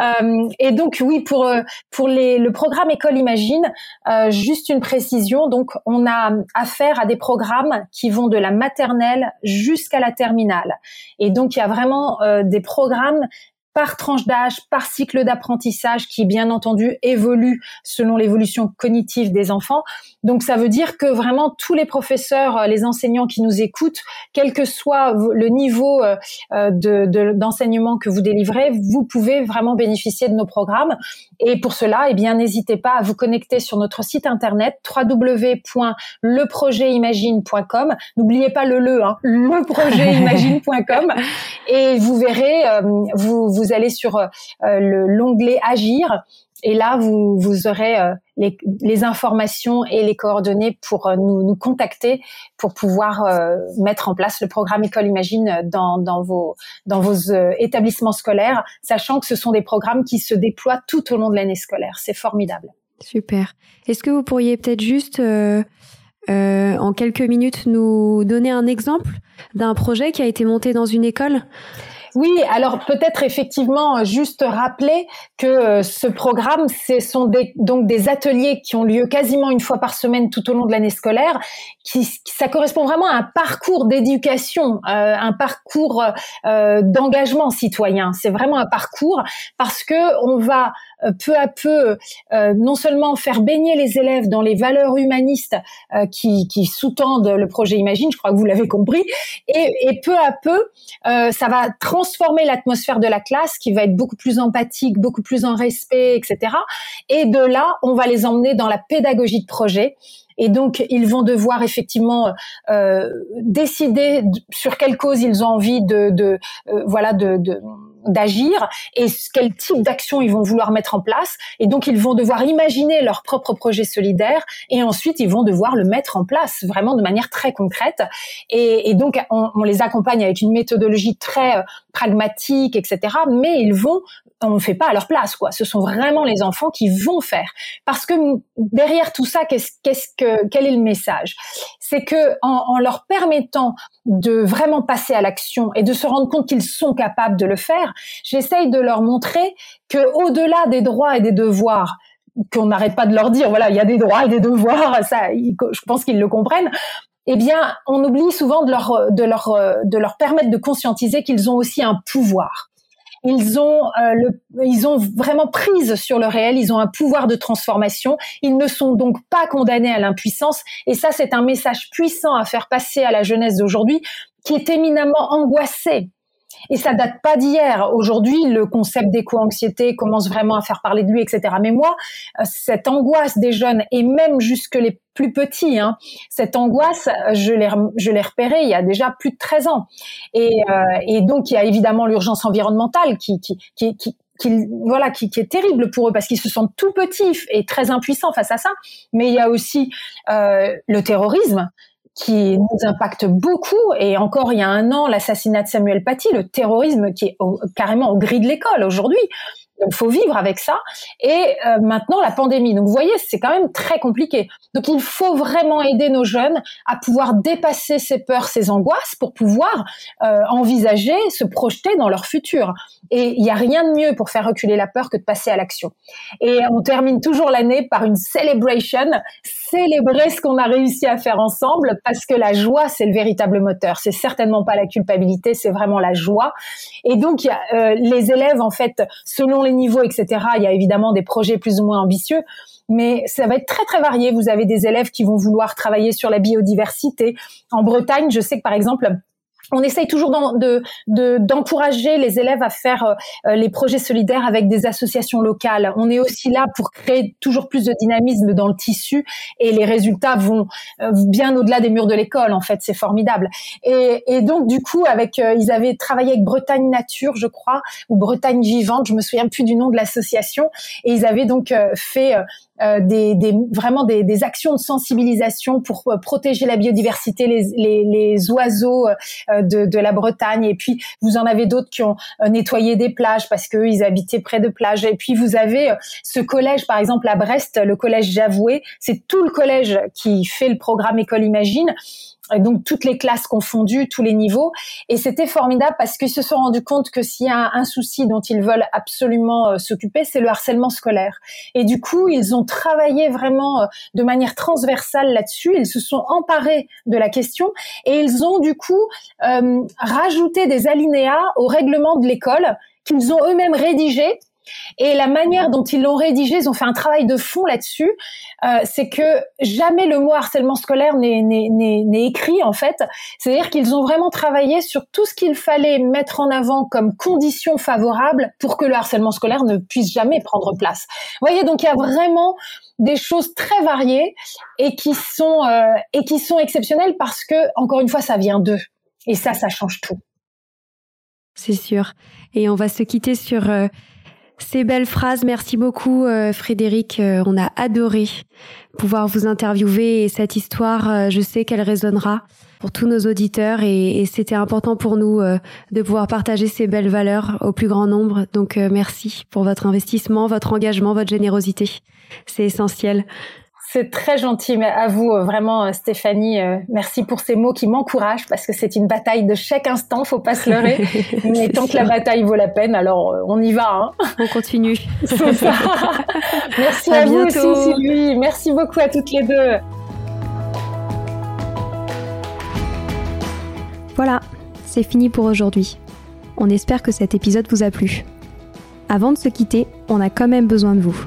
Euh, et donc oui, pour pour les, le programme École Imagine, euh, juste une précision. Donc on a affaire à des programmes qui vont de la maternelle jusqu'à la terminale. Et donc il y a vraiment des programmes par tranche d'âge, par cycle d'apprentissage qui, bien entendu, évolue selon l'évolution cognitive des enfants. Donc, ça veut dire que vraiment tous les professeurs, euh, les enseignants qui nous écoutent, quel que soit le niveau euh, d'enseignement que vous délivrez, vous pouvez vraiment bénéficier de nos programmes. Et pour cela, eh bien, n'hésitez pas à vous connecter sur notre site internet www.leprojetimagine.com. N'oubliez pas le le, hein, leprojetimagine.com. Et vous verrez, vous, vous allez sur euh, l'onglet Agir et là, vous, vous aurez euh, les, informations et les coordonnées pour euh, nous, nous, contacter pour pouvoir mettre en place le programme École Imagine dans vos établissements scolaires, sachant que ce sont des programmes qui se déploient tout au long de l'année scolaire. C'est formidable. Super. Est-ce que vous pourriez peut-être juste, en quelques minutes, nous donner un exemple d'un projet qui a été monté dans une école? Oui, alors peut-être effectivement juste rappeler que euh, ce programme, ce sont des, donc des ateliers qui ont lieu quasiment une fois par semaine tout au long de l'année scolaire. Qui, ça correspond vraiment à un parcours d'éducation, euh, un parcours euh, d'engagement citoyen. C'est vraiment un parcours parce que on va euh, peu à peu euh, non seulement faire baigner les élèves dans les valeurs humanistes euh, qui, qui sous-tendent le projet Imagine, je crois que vous l'avez compris, et, et, peu à peu, ça va transformer l'atmosphère de la classe qui va être beaucoup plus empathique, beaucoup plus en respect, etc. Et de là, on va les emmener dans la pédagogie de projet et donc ils vont devoir effectivement euh, décider sur quelle cause ils ont envie de, de voilà de, de d'agir et quel type d'action ils vont vouloir mettre en place. Et donc, ils vont devoir imaginer leur propre projet solidaire et ensuite, ils vont devoir le mettre en place vraiment de manière très concrète. Et, et donc, on, on, les accompagne avec une méthodologie très euh, pragmatique, etc. Mais ils vont, on ne fait pas à leur place, quoi. Ce sont vraiment les enfants qui vont faire. Parce que derrière tout ça, qu'est-ce, qu'est-ce que, quel est le message? C'est que en, en leur permettant de vraiment passer à l'action et de se rendre compte qu'ils sont capables de le faire, j'essaye de leur montrer que au-delà des droits et des devoirs qu'on n'arrête pas de leur dire, voilà, il y a des droits et des devoirs, ça, je pense qu'ils le comprennent. Eh bien, on oublie souvent de leur, permettre de conscientiser qu'ils ont aussi un pouvoir. Ils ont, euh, ils ont vraiment prise sur le réel. Ils ont un pouvoir de transformation. Ils ne sont donc pas condamnés à l'impuissance. Et ça, c'est un message puissant à faire passer à la jeunesse d'aujourd'hui, qui est éminemment angoissée et ça date pas d'hier. Aujourd'hui, le concept d'éco-anxiété commence vraiment à faire parler de lui, etc. Mais moi, euh, cette angoisse des jeunes et même jusque les plus petits, hein, cette angoisse, je l'ai, repérée il y a déjà plus de 13 ans. Et, euh, et donc, il y a évidemment l'urgence environnementale qui, qui, qui, qui qui, voilà, qui, qui, est terrible pour eux parce qu'ils se sentent tout petits et très impuissants face à ça. Mais il y a aussi euh, le terrorisme qui nous impacte beaucoup. Et encore il y a un an, l'assassinat de Samuel Paty, le terrorisme qui est carrément au gris de l'école aujourd'hui. Il faut vivre avec ça. Et euh, maintenant, la pandémie. Donc, vous voyez, c'est quand même très compliqué. Donc, il faut vraiment aider nos jeunes à pouvoir dépasser ces peurs, ces angoisses pour pouvoir euh, envisager, se projeter dans leur futur. Et il n'y a rien de mieux pour faire reculer la peur que de passer à l'action. Et on termine toujours l'année par une celebration, célébrer ce qu'on a réussi à faire ensemble, parce que la joie, c'est le véritable moteur. C'est certainement pas la culpabilité, c'est vraiment la joie. Et donc, euh, les élèves, en fait, selon les niveaux, etc., il y a évidemment des projets plus ou moins ambitieux mais ça va être très très varié. Vous avez des élèves qui vont vouloir travailler sur la biodiversité. En Bretagne, je sais que par exemple, on essaye toujours d'encourager de, les élèves à faire euh, les projets solidaires avec des associations locales. On est aussi là pour créer toujours plus de dynamisme dans le tissu et les résultats vont euh, bien au-delà des murs de l'école. En fait, c'est formidable. Et, et, donc du coup, avec euh, ils avaient travaillé avec Bretagne Nature, je crois, ou Bretagne Vivante, je me souviens plus du nom de l'association, et ils avaient donc fait euh, des, des, vraiment des, des, actions de sensibilisation pour euh, protéger la biodiversité, les, les, les oiseaux euh, de, de, la Bretagne. Et puis vous en avez d'autres qui ont nettoyé des plages parce qu'eux ils habitaient près de plages. Et puis vous avez ce collège par exemple à Brest, le collège Javoué, c'est tout le collège qui fait le programme École Imagine donc toutes les classes confondues, tous les niveaux. Et c'était formidable parce qu'ils se sont rendus compte que s'il y a un, souci dont ils veulent absolument euh, s'occuper, c'est le harcèlement scolaire. Et du coup, ils ont travaillé vraiment euh, de manière transversale là-dessus. Ils se sont emparés de la question et ils ont du coup euh, rajouté des alinéas au règlement de l'école qu'ils ont eux-mêmes rédigé et la manière dont ils l'ont rédigé, ils ont fait un travail de fond là-dessus. Euh, c'est que jamais le mot harcèlement scolaire n'est écrit en fait. C'est-à-dire qu'ils ont vraiment travaillé sur tout ce qu'il fallait mettre en avant comme conditions favorables pour que le harcèlement scolaire ne puisse jamais prendre place. Vous voyez, donc il y a vraiment des choses très variées et qui sont euh, et qui sont exceptionnelles parce que encore une fois, ça vient d'eux. Et ça, ça change tout. C'est sûr. Et on va se quitter sur euh, ces belles phrases, merci beaucoup euh, Frédéric, euh, on a adoré pouvoir vous interviewer et cette histoire, euh, je sais qu'elle résonnera pour tous nos auditeurs et, c'était important pour nous de pouvoir partager ces belles valeurs au plus grand nombre. Donc merci pour votre investissement, votre engagement, votre générosité. C'est essentiel. C'est très gentil, mais à vous euh, vraiment, euh, Stéphanie. Euh, merci pour ces mots qui m'encouragent parce que c'est une bataille de chaque instant, faut pas se leurrer. mais tant que la bataille vaut la peine, alors on y va. Hein. On continue. merci à, vous aussi, Sylvie. Merci beaucoup à toutes les deux. Voilà, c'est fini pour aujourd'hui. On espère que cet épisode vous a plu. Avant de se quitter, on a quand même besoin de vous.